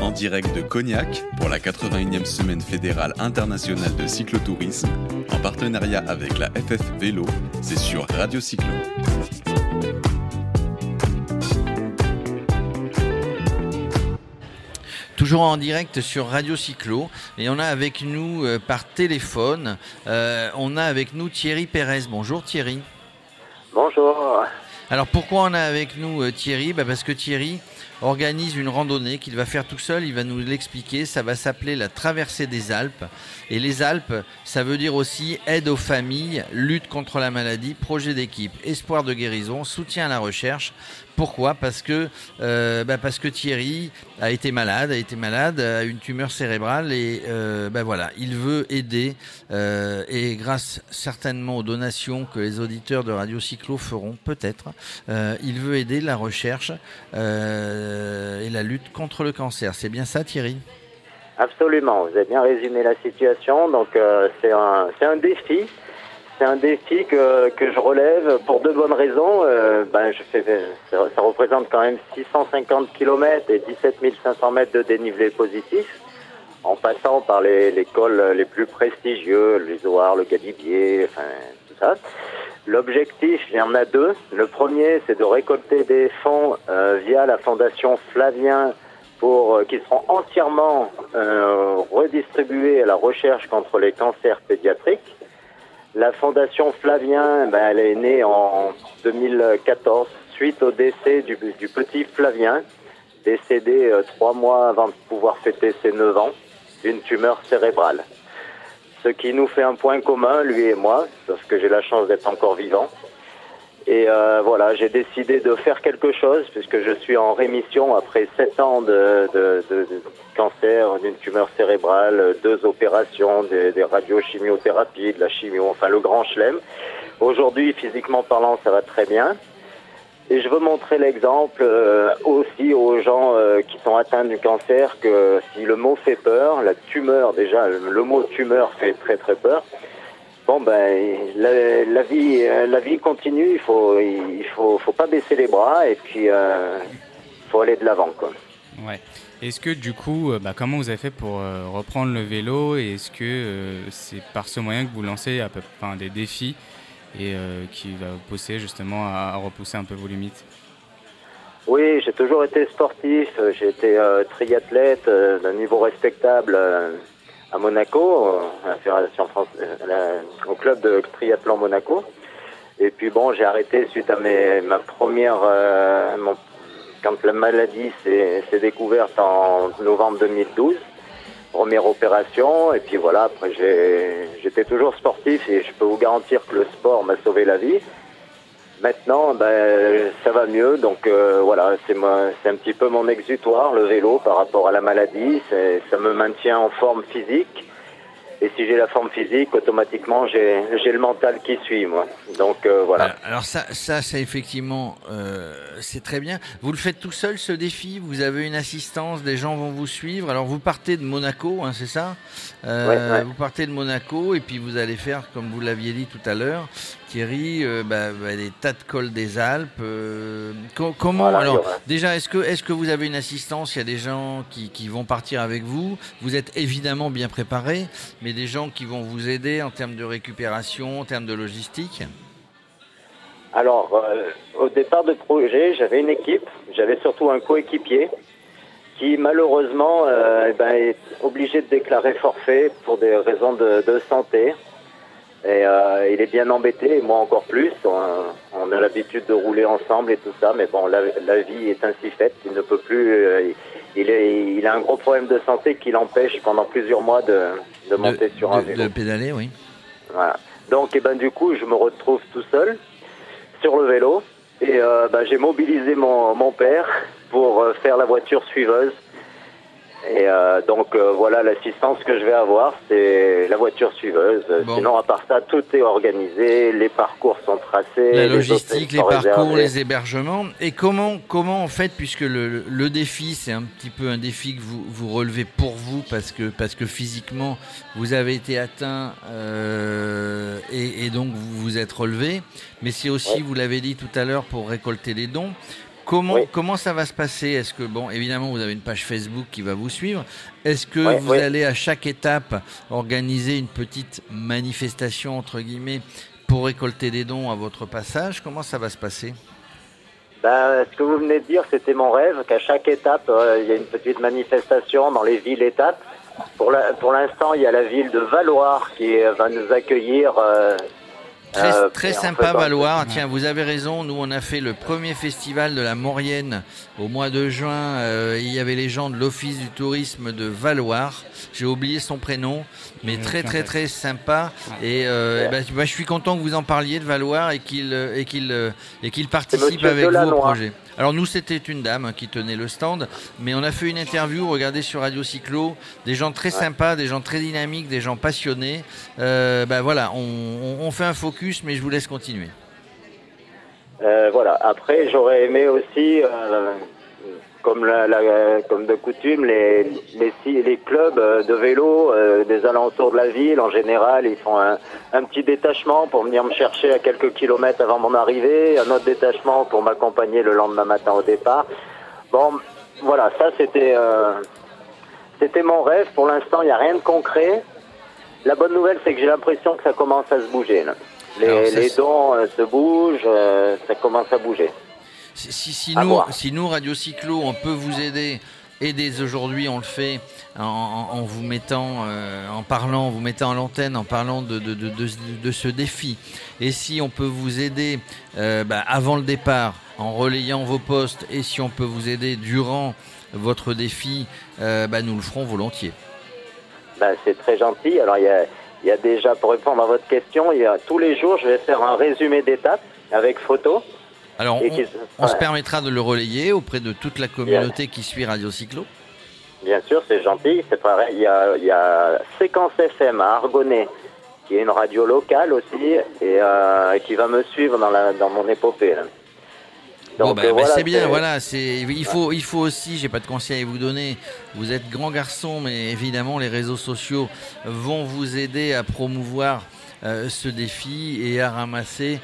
En direct de Cognac pour la 81e semaine fédérale internationale de cyclotourisme, en partenariat avec la FF Vélo, c'est sur Radio Cyclo. Toujours en direct sur Radio Cyclo et on a avec nous euh, par téléphone, euh, on a avec nous Thierry Pérez. Bonjour Thierry. Bonjour. Alors pourquoi on a avec nous euh, Thierry? Bah Parce que Thierry organise une randonnée qu'il va faire tout seul, il va nous l'expliquer, ça va s'appeler la traversée des Alpes. Et les Alpes, ça veut dire aussi aide aux familles, lutte contre la maladie, projet d'équipe, espoir de guérison, soutien à la recherche. Pourquoi? Parce que euh, bah parce que Thierry a été malade, a été malade, a une tumeur cérébrale et euh, bah voilà, il veut aider euh, et grâce certainement aux donations que les auditeurs de Radio Cyclo feront peut-être, euh, il veut aider la recherche et la lutte contre le cancer. C'est bien ça, Thierry? Absolument, vous avez bien résumé la situation. Donc c'est un, c'est un défi. C'est un défi que, que je relève pour deux bonnes raisons. Euh, ben, je fais, ça, représente quand même 650 km et 17 500 mètres de dénivelé positif, en passant par les, les cols les plus prestigieux, l'Isoire, le Galibier, enfin tout ça. L'objectif, il y en a deux. Le premier, c'est de récolter des fonds euh, via la fondation Flavien pour euh, qui seront entièrement euh, redistribués à la recherche contre les cancers pédiatriques. La fondation Flavien, ben, elle est née en 2014 suite au décès du, du petit Flavien, décédé euh, trois mois avant de pouvoir fêter ses 9 ans, d'une tumeur cérébrale. Ce qui nous fait un point commun, lui et moi, parce que j'ai la chance d'être encore vivant. Et euh, voilà, j'ai décidé de faire quelque chose puisque je suis en rémission après sept ans de, de, de, cancer, d'une tumeur cérébrale, deux opérations, des, des radiochimiothérapies, de la chimio, enfin le grand chelem. Aujourd'hui, physiquement parlant, ça va très bien. Et je veux montrer l'exemple euh, aussi aux gens euh, qui sont atteints du cancer que si le mot fait peur, la tumeur déjà, le mot tumeur fait très très peur. Bon ben la, la vie euh, la vie continue, il faut il faut faut pas baisser les bras et puis euh, faut aller de l'avant quoi. Ouais. Est-ce que du coup, euh, bah, comment vous avez fait pour euh, reprendre le vélo et est-ce que euh, c'est par ce moyen que vous lancez à peu, enfin, des défis et qui va vous pousser justement à, à repousser un peu vos limites? Oui, j'ai toujours été sportif, j'ai été triathlète d'un niveau respectable à Monaco, euh, à à la- au club de triathlon Monaco. Et puis bon, j'ai arrêté suite à mes, ma première, euh, mon- quand la maladie s'est découverte en novembre 2012, première opération. Et puis voilà, après j'étais toujours sportif et je peux vous garantir que le sport m'a sauvé la vie. Maintenant, ben, ça va mieux, donc euh, voilà, c'est un petit peu mon exutoire, le vélo, par rapport à la maladie. Ça me maintient en forme physique. Et si j'ai la forme physique, automatiquement, j'ai le mental qui suit, moi. Donc euh, voilà. Alors, alors ça, ça, c'est effectivement, euh, c'est très bien. Vous le faites tout seul ce défi? Vous avez une assistance Des gens vont vous suivre? Alors vous partez de Monaco, hein, c'est ça? Euh, Ouais, ouais. Vous partez de Monaco et puis vous allez faire, comme vous l'aviez dit tout à l'heure, Thierry, euh, bah, bah, des tas de cols des Alpes. euh, co- comment Voilà, Alors déjà, est-ce que, est-ce que vous avez une assistance? Il y a des gens qui, qui vont partir avec vous. Vous êtes évidemment bien préparé, mais des gens qui vont vous aider en termes de récupération, en termes de logistique. Alors, euh, au départ de projet, j'avais une équipe, j'avais surtout un coéquipier qui malheureusement euh, eh ben, est obligé de déclarer forfait pour des raisons de, santé. Et euh, il est bien embêté, et moi encore plus. On, a l'habitude de rouler ensemble et tout ça, mais bon, la, vie est ainsi faite. Il ne peut plus. Il, est, il a un gros problème de santé qui l'empêche pendant plusieurs mois de, de monter sur un de, vélo. de pédaler, oui. Voilà. Donc, eh ben, du coup, je me retrouve tout seul sur le vélo et euh, ben, j'ai mobilisé mon, mon père pour euh, faire la voiture suiveuse. Et euh, donc euh, voilà l'assistance que je vais avoir, c'est la voiture suiveuse. Bon. Sinon, à part ça, tout est organisé, les parcours sont tracés, La logistique, les parcours, réservés. les hébergements. Et comment, comment en fait, puisque le, le défi, c'est un petit peu un défi que vous, vous relevez pour vous, parce que, parce que physiquement, vous avez été atteint euh, et, et donc vous vous êtes relevé. Mais c'est aussi, Ouais. vous l'avez dit tout à l'heure, pour récolter les dons. Comment, Oui. comment ça va se passer? Est-ce que, bon, évidemment, vous avez une page Facebook qui va vous suivre. Est-ce que vous allez à chaque étape organiser une petite manifestation, entre guillemets, pour récolter des dons à votre passage? Comment ça va se passer? Ben, ce que vous venez de dire, c'était mon rêve, qu'à chaque étape, euh, il y a une petite manifestation dans les villes étapes. Pour l'instant, il y a la ville de Valoir qui euh, va nous accueillir. euh, Très, euh, très en sympa, Valoir. Tiens, vous avez raison. Nous, on a fait le premier festival de la Maurienne au mois de juin. Euh, il y avait les gens de l'Office du tourisme de Valoir. J'ai oublié son prénom, mais J'ai très, très, très sympa. Et euh, ben, bah, je suis content que vous en parliez de Valoir et qu'il euh, et qu'il et qu'il participe avec vous au projet. Alors nous, c'était une dame qui tenait le stand, mais on a fait une interview, regardez sur Radio Cyclo, des gens très sympas, des gens très dynamiques, des gens passionnés. Euh, bah voilà, on, on- on fait un focus, mais je vous laisse continuer. Euh, voilà. Après, j'aurais aimé aussi, euh, comme, la, la- comme de coutume, les, les, les clubs euh, de vélo euh, des alentours de la ville, en général, ils font un, un petit détachement pour venir me chercher à quelques kilomètres avant mon arrivée, un autre détachement pour m'accompagner le lendemain matin au départ. Bon, voilà, ça c'était euh, c'était mon rêve. Pour l'instant, il n'y a rien de concret. La bonne nouvelle, c'est que j'ai l'impression que ça commence à se bouger. Là. Les, Alors, dons euh, se bougent, ça commence à bouger. Si, si, si À nous, voir. si nous, Radio Cyclo, on peut vous aider, et dès aujourd'hui, on le fait en, vous mettant, euh, en parlant, en vous mettant à l'antenne, en parlant de, de, de, de- de ce défi. Et si on peut vous aider euh, bah, avant le départ, en relayant vos postes, et si on peut vous aider durant votre défi, euh, bah, nous le ferons volontiers. Ben, c'est très gentil. Alors, il y a, il y a déjà, pour répondre à votre question, il y a, tous les jours, je vais faire un résumé d'étapes avec photo. Alors, on, se permettra de le relayer auprès de toute la communauté qui suit Radio Cyclo. Bien sûr, c'est gentil. C'est pareil. Il y a, il y a Séquence FM à Argonnet, qui est une radio locale aussi, et euh, qui va me suivre dans, la, dans mon épopée. Bon, bah, euh, bah, voilà, c'est bien, voilà. C'est il faut il faut aussi. J'ai pas de conseils à vous donner. Vous êtes grand garçon, mais évidemment les réseaux sociaux vont vous aider à promouvoir euh, ce défi et à ramasser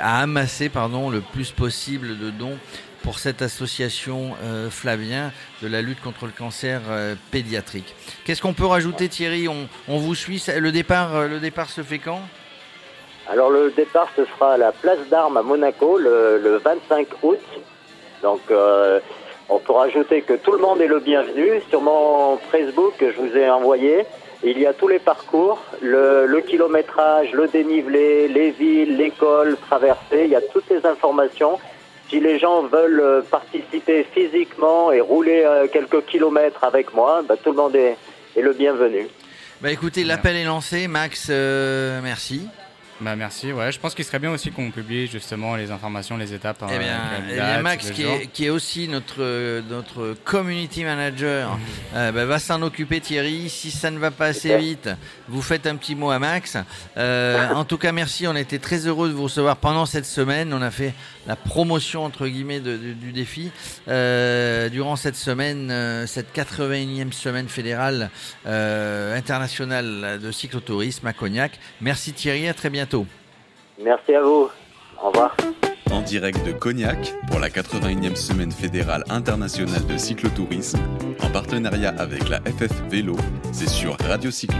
à amasser pardon le plus possible de dons pour cette association euh, Flavien de la lutte contre le cancer euh, pédiatrique. Qu'est-ce qu'on peut rajouter Thierry? On, vous suit. Le départ euh, le départ se fait quand? Alors le départ ce sera à la place d'armes à Monaco le, le 25 août. Donc on peut rajouter que tout le monde est le bienvenu. Sur mon Facebook je vous ai envoyé, il y a tous les parcours, le, le kilométrage, le dénivelé, les villes, l'école traversée, il y a toutes les informations. Si les gens veulent participer physiquement et rouler euh, quelques kilomètres avec moi, bah, tout le monde est, est le bienvenu. Bah écoutez, l'appel est lancé. Max, euh, merci. Bah merci, ouais. Je pense qu'il serait bien aussi qu'on publie justement les informations, les étapes. Eh euh, bien, eh bien, Max, qui est, qui est aussi notre, notre community manager, euh, bah, va s'en occuper, Thierry. Si ça ne va pas assez vite, vous faites un petit mot à Max. Euh, en tout cas, merci. On été très heureux de vous recevoir pendant cette semaine. On a fait la promotion, entre guillemets, de- de- du défi. Euh, durant cette semaine, cette 81e semaine fédérale internationale de cyclotourisme à Cognac. Merci Thierry, à très bientôt. Merci à vous. Au revoir. En direct de Cognac pour la 81e semaine fédérale internationale de cyclotourisme, en partenariat avec la FF Vélo, c'est sur Radio Cyclo.